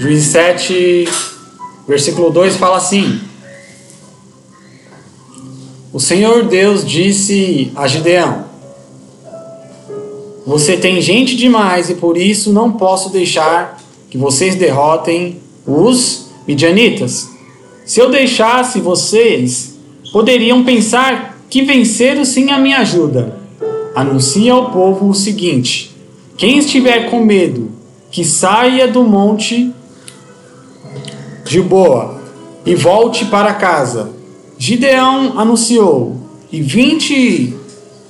Juízes 7, versículo 2 fala assim: O Senhor Deus disse a Gideão: Você tem gente demais e por isso não posso deixar que vocês derrotem os midianitas. Se eu deixasse vocês, poderiam pensar que venceram sem a minha ajuda. Anuncia ao povo o seguinte: quem estiver com medo, que saia do monte Gilboa e volte para casa. Gideão anunciou, e vinte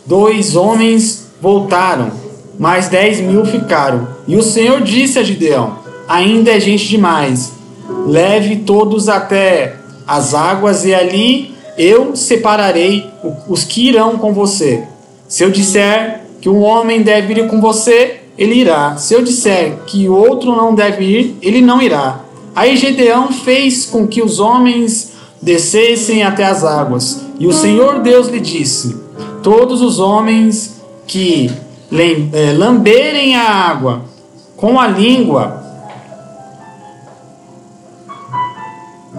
dois homens voltaram, mais dez mil ficaram. E o Senhor disse a Gideão: Ainda é gente demais. Leve todos até as águas, e ali eu separarei os que irão com você. Se eu disser que um homem deve ir com você, ele irá. Se eu disser que outro não deve ir, ele não irá. Aí Gedeão fez com que os homens descessem até as águas. E o Senhor Deus lhe disse: Todos os homens que eh, lamberem a água com a língua.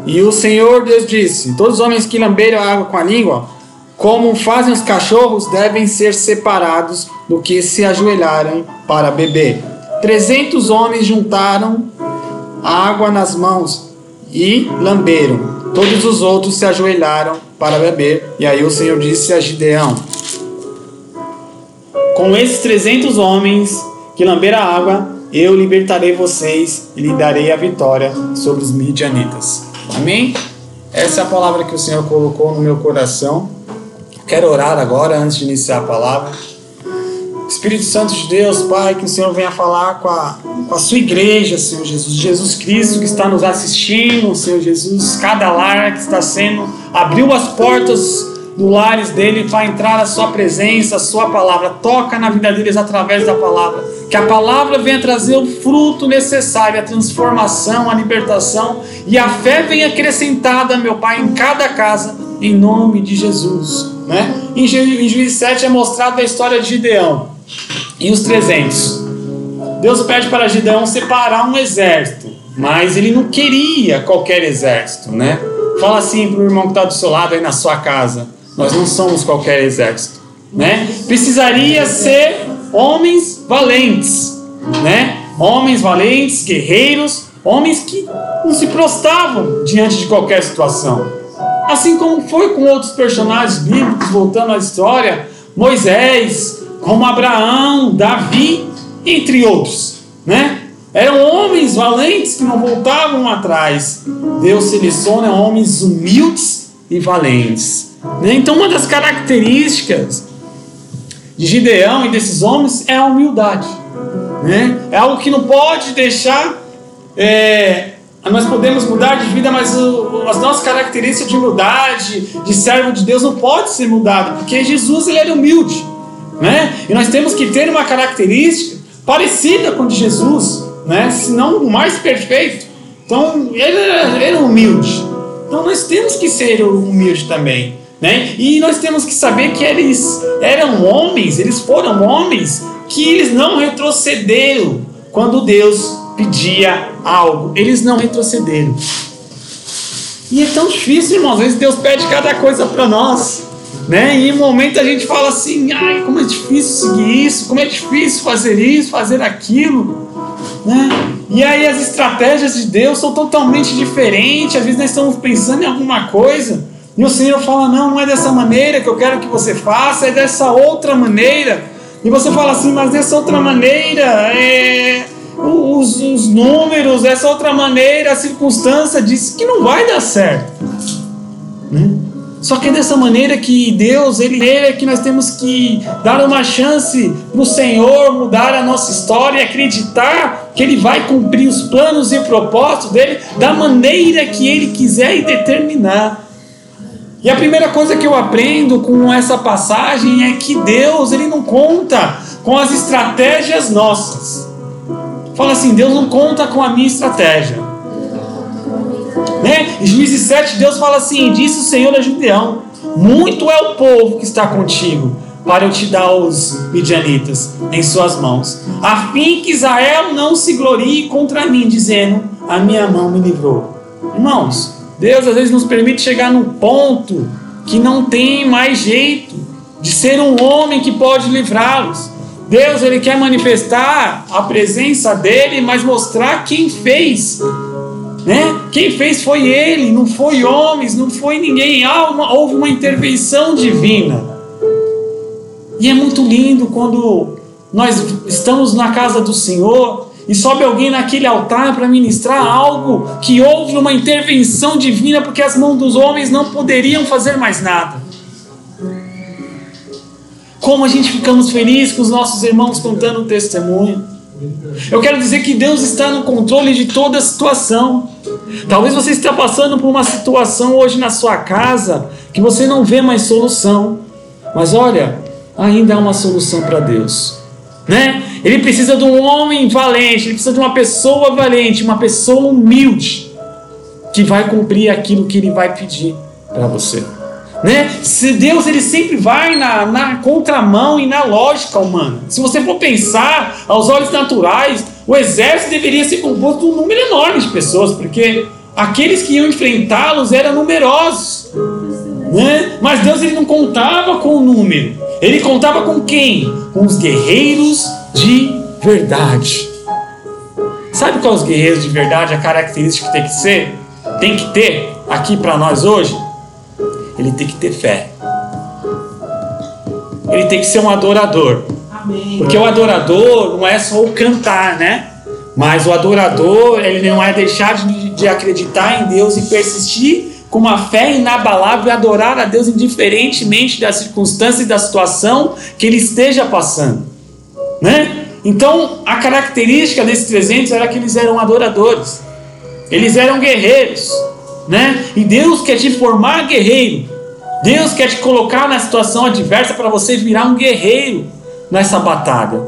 E o Senhor Deus disse: Todos os homens que lamberem a água com a língua, como fazem os cachorros, devem ser separados do que se ajoelharem para beber. Trezentos homens juntaram água nas mãos e lamberam. Todos os outros se ajoelharam para beber. E aí o Senhor disse a Gideão: Com esses trezentos homens que lamberam a água, eu libertarei vocês e lhe darei a vitória sobre os midianitas. Amém? Essa é a palavra que o Senhor colocou no meu coração. Quero orar agora antes de iniciar a palavra. Espírito Santo de Deus, Pai, que o Senhor venha falar com a, com a sua igreja, Senhor Jesus. Jesus Cristo que está nos assistindo, Senhor Jesus. Cada lar que está sendo, abriu as portas do lares dele para entrar a sua presença, a sua palavra. Toca na vida deles através da palavra. Que a palavra venha trazer o fruto necessário, a transformação, a libertação e a fé venha acrescentada, meu Pai, em cada casa, em nome de Jesus. Né? Em Juízes 7 é mostrada a história de Gideão e os 300. Deus pede para Gideão separar um exército, mas ele não queria qualquer exército, né? Fala assim para o irmão que está do seu lado aí na sua casa: nós não somos qualquer exército, né? Precisaria ser homens valentes, né? Homens valentes, guerreiros, homens que não se prostravam diante de qualquer situação. Assim como foi com outros personagens bíblicos, voltando à história, Moisés, como Abraão, Davi, entre outros, né? Eram homens valentes que não voltavam atrás. Deus seleciona homens humildes e valentes. Né? Então, uma das características de Gideão e desses homens é a humildade. Né? É algo que não pode deixar. É, nós podemos mudar de vida, mas o, as nossas características de humildade, de servo de Deus, não pode ser mudado, porque Jesus ele era humilde. Né? E nós temos que ter uma característica parecida com a de Jesus, né? se não mais perfeito. Então, ele era, era humilde. Então, nós temos que ser humildes também. Né? E nós temos que saber que eles eram homens, eles foram homens que eles não retrocederam quando Deus pedia algo. Eles não retrocederam. E é tão difícil, irmãos. Às vezes Deus pede cada coisa para nós. Né? E em momento a gente fala assim, ai, como é difícil seguir isso, como é difícil fazer isso, fazer aquilo. Né? E aí as estratégias de Deus são totalmente diferentes. Às vezes nós estamos pensando em alguma coisa e o Senhor fala: não, não é dessa maneira que eu quero que você faça, é dessa outra maneira. E você fala assim, mas dessa outra maneira, é, os, os números, essa outra maneira, a circunstância diz que não vai dar certo. Né? Só que é dessa maneira que Deus, Ele é que nós temos que dar uma chance para o Senhor mudar a nossa história e acreditar que Ele vai cumprir os planos e propósitos dele da maneira que Ele quiser e determinar. E a primeira coisa que eu aprendo com essa passagem é que Deus, Ele não conta com as estratégias nossas. Fala assim: Deus não conta com a minha estratégia. Né? Em Juízes 7, Deus fala assim: Disse o Senhor a Gideão: Muito é o povo que está contigo, para eu te dar os midianitas em suas mãos, a fim que Israel não se glorie contra mim, dizendo: a minha mão me livrou. Irmãos, Deus às vezes nos permite chegar num ponto que não tem mais jeito de ser um homem que pode livrá-los. Deus ele quer manifestar a presença dele, mas mostrar quem fez. Né? Quem fez foi ele, não foi homens, não foi ninguém. Ah, uma, houve uma intervenção divina. E é muito lindo quando nós estamos na casa do Senhor e sobe alguém naquele altar para ministrar algo que houve uma intervenção divina porque as mãos dos homens não poderiam fazer mais nada. Como a gente ficamos felizes com os nossos irmãos contando o testemunho. Eu quero dizer que Deus está no controle de toda a situação. Talvez você esteja passando por uma situação hoje na sua casa que você não vê mais solução. Mas olha, ainda há uma solução para Deus. Né? Ele precisa de um homem valente, ele precisa de uma pessoa valente, uma pessoa humilde que vai cumprir aquilo que ele vai pedir para você. Né? Se Deus ele sempre vai na, na contramão e na lógica humana. Se você for pensar aos olhos naturais, o exército deveria ser composto de um número enorme de pessoas, porque aqueles que iam enfrentá-los eram numerosos. Né? Mas Deus ele não contava com o número. Ele contava com quem? Com os guerreiros de verdade. Sabe qual os guerreiros de verdade, a característica que tem que ser? Tem que ter aqui para nós hoje? Ele tem que ter fé. Ele tem que ser um adorador. Amém. Porque o adorador não é só o cantar, né? Mas o adorador, ele não é deixar de, de acreditar em Deus e persistir com uma fé inabalável e adorar a Deus indiferentemente da circunstância e da situação que ele esteja passando, né? Então, a característica desses 300 era que eles eram adoradores. Eles eram guerreiros, né? E Deus quer te formar guerreiro. Deus quer te colocar na situação adversa para você virar um guerreiro nessa batalha.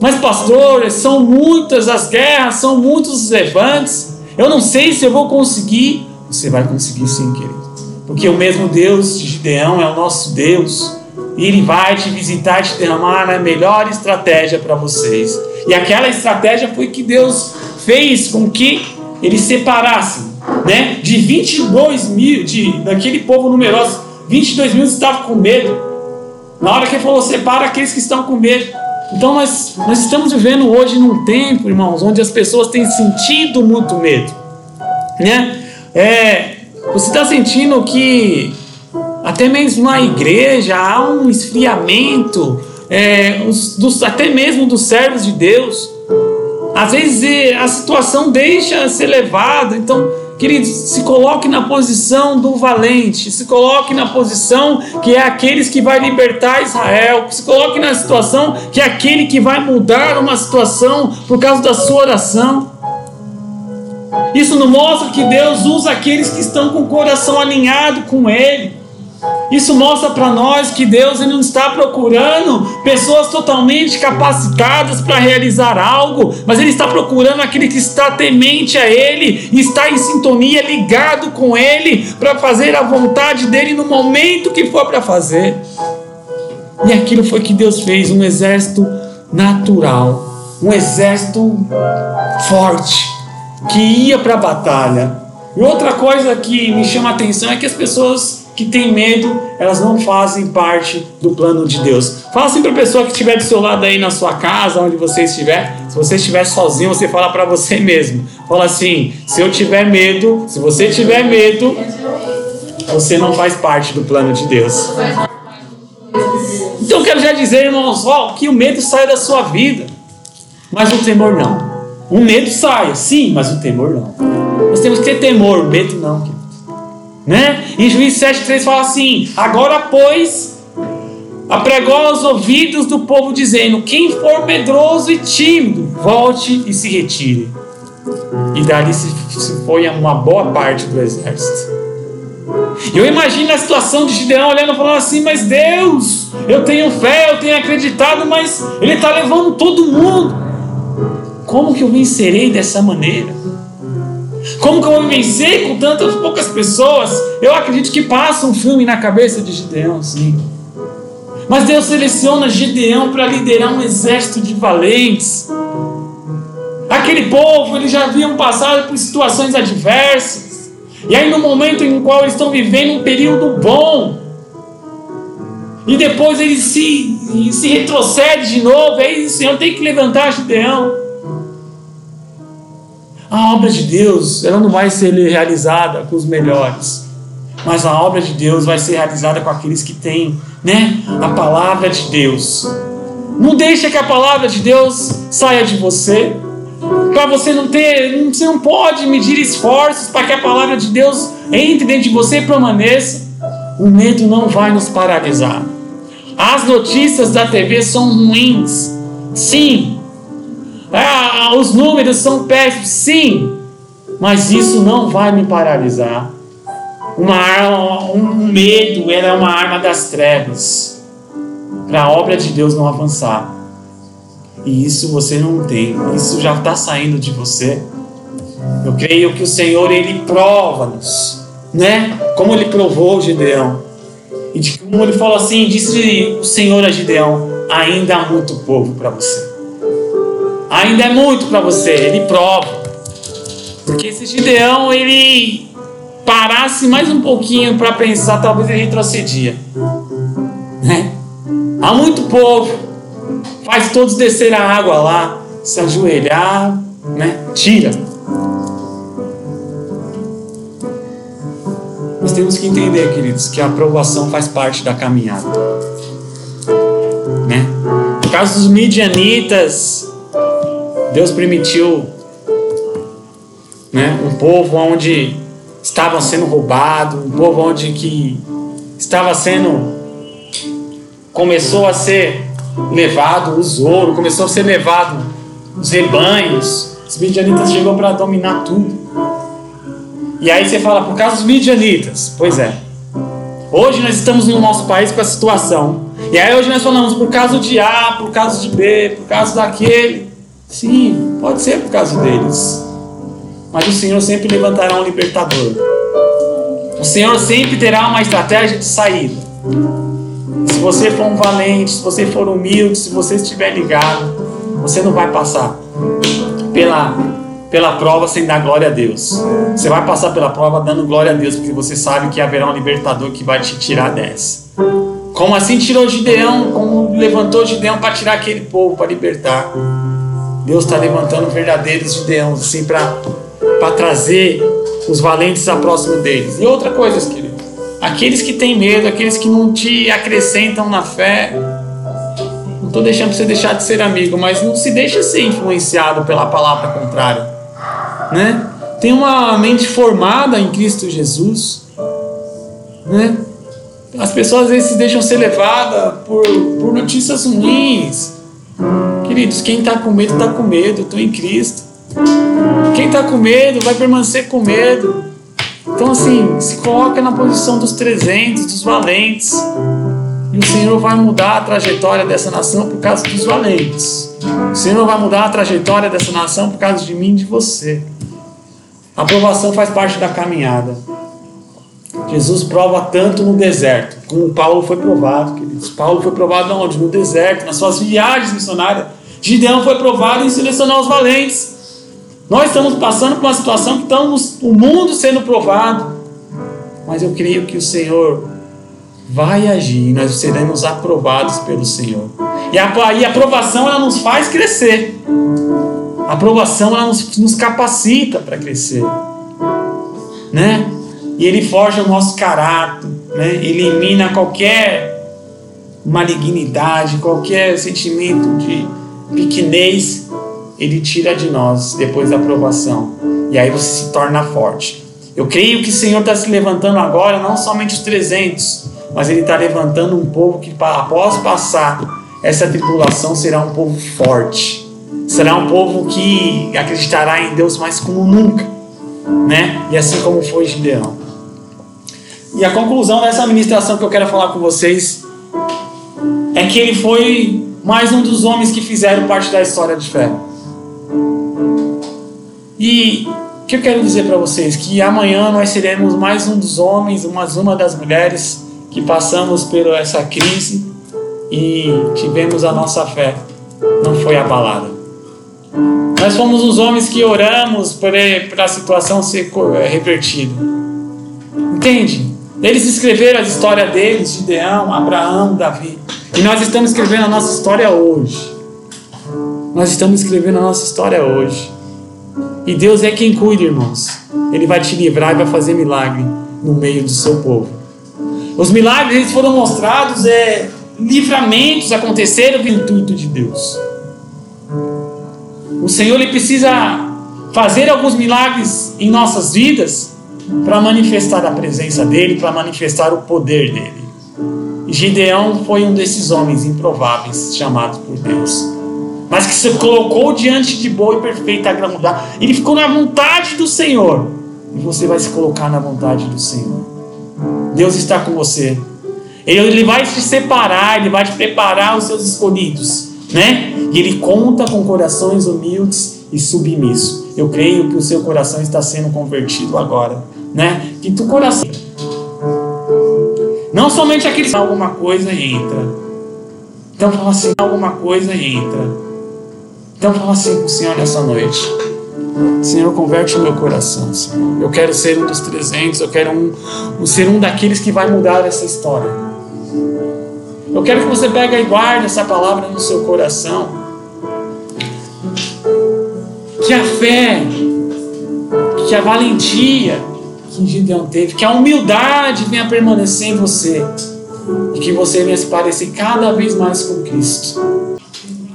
Mas, pastor, são muitas as guerras, são muitos os levantes. Eu não sei se eu vou conseguir. Você vai conseguir sim, querido. Porque o mesmo Deus de Gideão é o nosso Deus. E Ele vai te visitar e te derramar a melhor estratégia para vocês. E aquela estratégia foi que Deus fez com que eles separassem né, de 22 mil, de, daquele povo numeroso. 22 mil estavam com medo. Na hora que ele falou, separa aqueles que estão com medo. Então nós, nós estamos vivendo hoje num tempo, irmãos, onde as pessoas têm sentido muito medo. Né? É, você está sentindo que até mesmo na igreja há um esfriamento, é, os, dos, até mesmo dos servos de Deus. Às vezes é, a situação deixa ser levada, então Queridos, se coloque na posição do valente, se coloque na posição que é aqueles que vai libertar Israel, se coloque na situação que é aquele que vai mudar uma situação por causa da sua oração. Isso não mostra que Deus usa aqueles que estão com o coração alinhado com Ele. Isso mostra para nós que Deus ele não está procurando pessoas totalmente capacitadas para realizar algo, mas Ele está procurando aquele que está temente a Ele, está em sintonia, ligado com Ele, para fazer a vontade dele no momento que for para fazer. E aquilo foi que Deus fez um exército natural, um exército forte que ia para a batalha. E outra coisa que me chama a atenção é que as pessoas que têm medo, elas não fazem parte do plano de Deus. Fala assim para a pessoa que estiver do seu lado aí na sua casa, onde você estiver. Se você estiver sozinho, você fala para você mesmo. Fala assim: se eu tiver medo, se você tiver medo, você não faz parte do plano de Deus. Então quero já dizer, irmãos, ó, que o medo sai da sua vida, mas o temor não. O medo sai, sim, mas o temor não. Nós temos que ter temor, medo não. Né? Em Juízes 7,3 fala assim: Agora, pois, apregou aos ouvidos do povo, dizendo: Quem for medroso e tímido, volte e se retire. E dali se, foi uma boa parte do exército. Eu imagino a situação de Gideão olhando e falando assim: Mas Deus, eu tenho fé, eu tenho acreditado, mas Ele está levando todo mundo. Como que eu vencerei dessa maneira? Como que eu vou vencer com tantas poucas pessoas? Eu acredito que passa um filme na cabeça de Gideão, sim. Mas Deus seleciona Gideão para liderar um exército de valentes. Aquele povo, eles já haviam passado por situações adversas. E aí, no momento em qual eles estão vivendo um período bom, e depois ele se, se retrocede de novo, aí o Senhor tem que levantar Gideão. A obra de Deus, ela não vai ser realizada com os melhores, mas a obra de Deus vai ser realizada com aqueles que têm, né, a palavra de Deus. Não deixa que a palavra de Deus saia de você. Para você não ter, você não pode medir esforços para que a palavra de Deus entre dentro de você e permaneça. O medo não vai nos paralisar. As notícias da TV são ruins. Sim. Ah, os números são péssimos. Sim. Mas isso não vai me paralisar. Uma arma, um medo, ela é uma arma das trevas. Para a obra de Deus não avançar. E isso você não tem. Isso já está saindo de você. Eu creio que o Senhor ele prova-nos, né? Como ele provou Gideão. E de como ele falou assim, disse o Senhor a Gideão: ainda há muito povo para você. Ainda é muito para você. Ele prova. Porque se Gideão ele parasse mais um pouquinho para pensar, talvez ele retrocedia. Né? Há muito povo. Faz todos descer a água lá, se ajoelhar, né? Tira. Nós temos que entender, queridos, que a aprovação faz parte da caminhada. Né? No caso dos midianitas, Deus permitiu né, um povo onde estavam sendo roubados, um povo onde que estava sendo começou a ser levado o ouro, começou a ser levado os rebanhos. Os midianitas chegou para dominar tudo. E aí você fala, por causa dos midianitas. Pois é. Hoje nós estamos no nosso país com a situação. E aí hoje nós falamos por causa de A, por causa de B, por causa daquele. Sim, pode ser por causa deles. Mas o Senhor sempre levantará um libertador. O Senhor sempre terá uma estratégia de saída. Se você for um valente, se você for humilde, se você estiver ligado, você não vai passar pela pela prova sem dar glória a Deus. Você vai passar pela prova dando glória a Deus, porque você sabe que haverá um libertador que vai te tirar dessa. Como assim tirou Gideão, como levantou Gideão para tirar aquele povo, para libertar. Deus está levantando verdadeiros Gideões, assim, para trazer os valentes a próximo deles. E outra coisa, querido, aqueles que têm medo, aqueles que não te acrescentam na fé, não estou deixando você deixar de ser amigo, mas não se deixa ser influenciado pela palavra contrária né? Tem uma mente formada em Cristo Jesus, né? As pessoas às vezes se deixam ser levadas por, por notícias ruins. Queridos, quem está com medo, está com medo. Estou em Cristo. Quem está com medo vai permanecer com medo. Então, assim, se coloca na posição dos 300, dos valentes. E o Senhor vai mudar a trajetória dessa nação por causa dos valentes. O Senhor vai mudar a trajetória dessa nação por causa de mim e de você. A aprovação faz parte da caminhada. Jesus prova tanto no deserto, como Paulo foi provado, queridos. Paulo foi provado onde? No deserto, nas suas viagens missionárias. Gideão foi provado em selecionar os valentes. Nós estamos passando por uma situação que estamos o mundo sendo provado. Mas eu creio que o Senhor vai agir e nós seremos aprovados pelo Senhor. E a, e a aprovação ela nos faz crescer. A aprovação ela nos, nos capacita para crescer, né? E ele forja o nosso caráter, né? Elimina qualquer malignidade, qualquer sentimento de pequenez, ele tira de nós depois da aprovação. E aí você se torna forte. Eu creio que o Senhor está se levantando agora, não somente os 300, mas Ele está levantando um povo que, após passar essa tribulação, será um povo forte será um povo que acreditará em Deus mais como nunca, né? E assim como foi Gideão. E a conclusão dessa ministração que eu quero falar com vocês é que ele foi mais um dos homens que fizeram parte da história de fé. E o que eu quero dizer para vocês? Que amanhã nós seremos mais um dos homens, mais uma das mulheres que passamos por essa crise e tivemos a nossa fé. Não foi abalada. Nós fomos os homens que oramos para a situação ser é, revertida. Entende? Eles escreveram a história deles, Gideão, Abraão, Davi. E nós estamos escrevendo a nossa história hoje. Nós estamos escrevendo a nossa história hoje. E Deus é quem cuida, irmãos. Ele vai te livrar e vai fazer milagre no meio do seu povo. Os milagres eles foram mostrados, é, livramentos aconteceram no intuito de Deus. O Senhor ele precisa fazer alguns milagres em nossas vidas para manifestar a presença dele, para manifestar o poder dele. Gideão foi um desses homens improváveis chamados por Deus, mas que se colocou diante de boa e perfeita vontade. Ele ficou na vontade do Senhor. E você vai se colocar na vontade do Senhor. Deus está com você. Ele vai te separar, ele vai te preparar os seus escolhidos, né? E ele conta com corações humildes e submissos. Eu creio que o seu coração está sendo convertido agora, né? Que tu coração não somente aqueles que alguma coisa entra. Então fala assim, alguma coisa entra. Então fala assim com o Senhor nessa noite. Senhor, converte o meu coração, Senhor. Eu quero ser um dos 300, eu quero um, um, ser um daqueles que vai mudar essa história. Eu quero que você pegue e guarde essa palavra no seu coração que a fé, que a valentia que Gideão teve, que a humildade venha permanecer em você e que você venha se parecer cada vez mais com Cristo.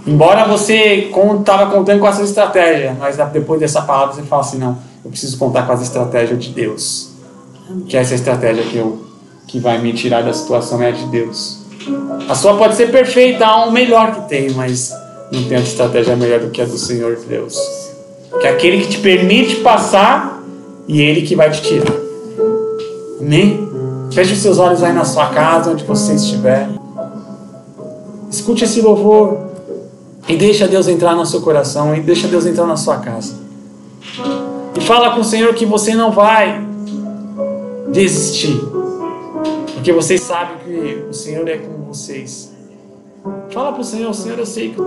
Embora você estava contando com essa estratégia, mas depois dessa palavra você fala assim: não, eu preciso contar com as estratégias de Deus. Que essa estratégia que, eu, que vai me tirar da situação é a de Deus. A sua pode ser perfeita, há um melhor que tem, mas não tem outra estratégia melhor do que a do Senhor Deus que é aquele que te permite passar e ele que vai te tirar. Amém? Feche os seus olhos aí na sua casa, onde você estiver. Escute esse louvor e deixa Deus entrar no seu coração e deixa Deus entrar na sua casa. E fala com o Senhor que você não vai desistir. Porque vocês sabem que o Senhor é com vocês. Fala para o Senhor, Senhor, eu sei que.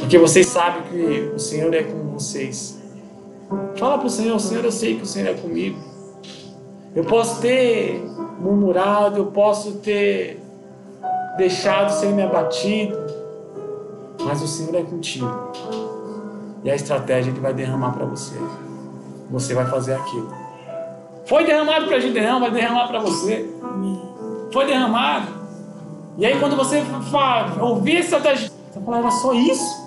Porque vocês sabem que o Senhor é com vocês. Fala para o Senhor, Senhor, eu sei que o Senhor é comigo. Eu posso ter murmurado, eu posso ter deixado ser me abatido, mas o Senhor é contigo. E a estratégia Ele vai derramar para você. Você vai fazer aquilo. Foi derramado para a gente, não, vai derramar para você. Foi derramado. E aí quando você ouvir essa estratégia, você vai falar, era só isso?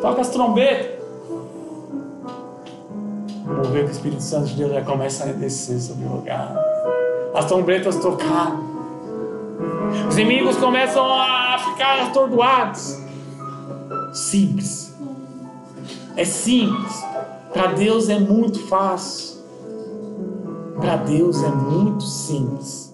Toca as trombetas. Vou ver que o Espírito Santo de Deus já começa a descer sobre o lugar. As trombetas tocar. Os inimigos começam a ficar atordoados. Simples. É simples. Para Deus é muito fácil. Para Deus é muito simples.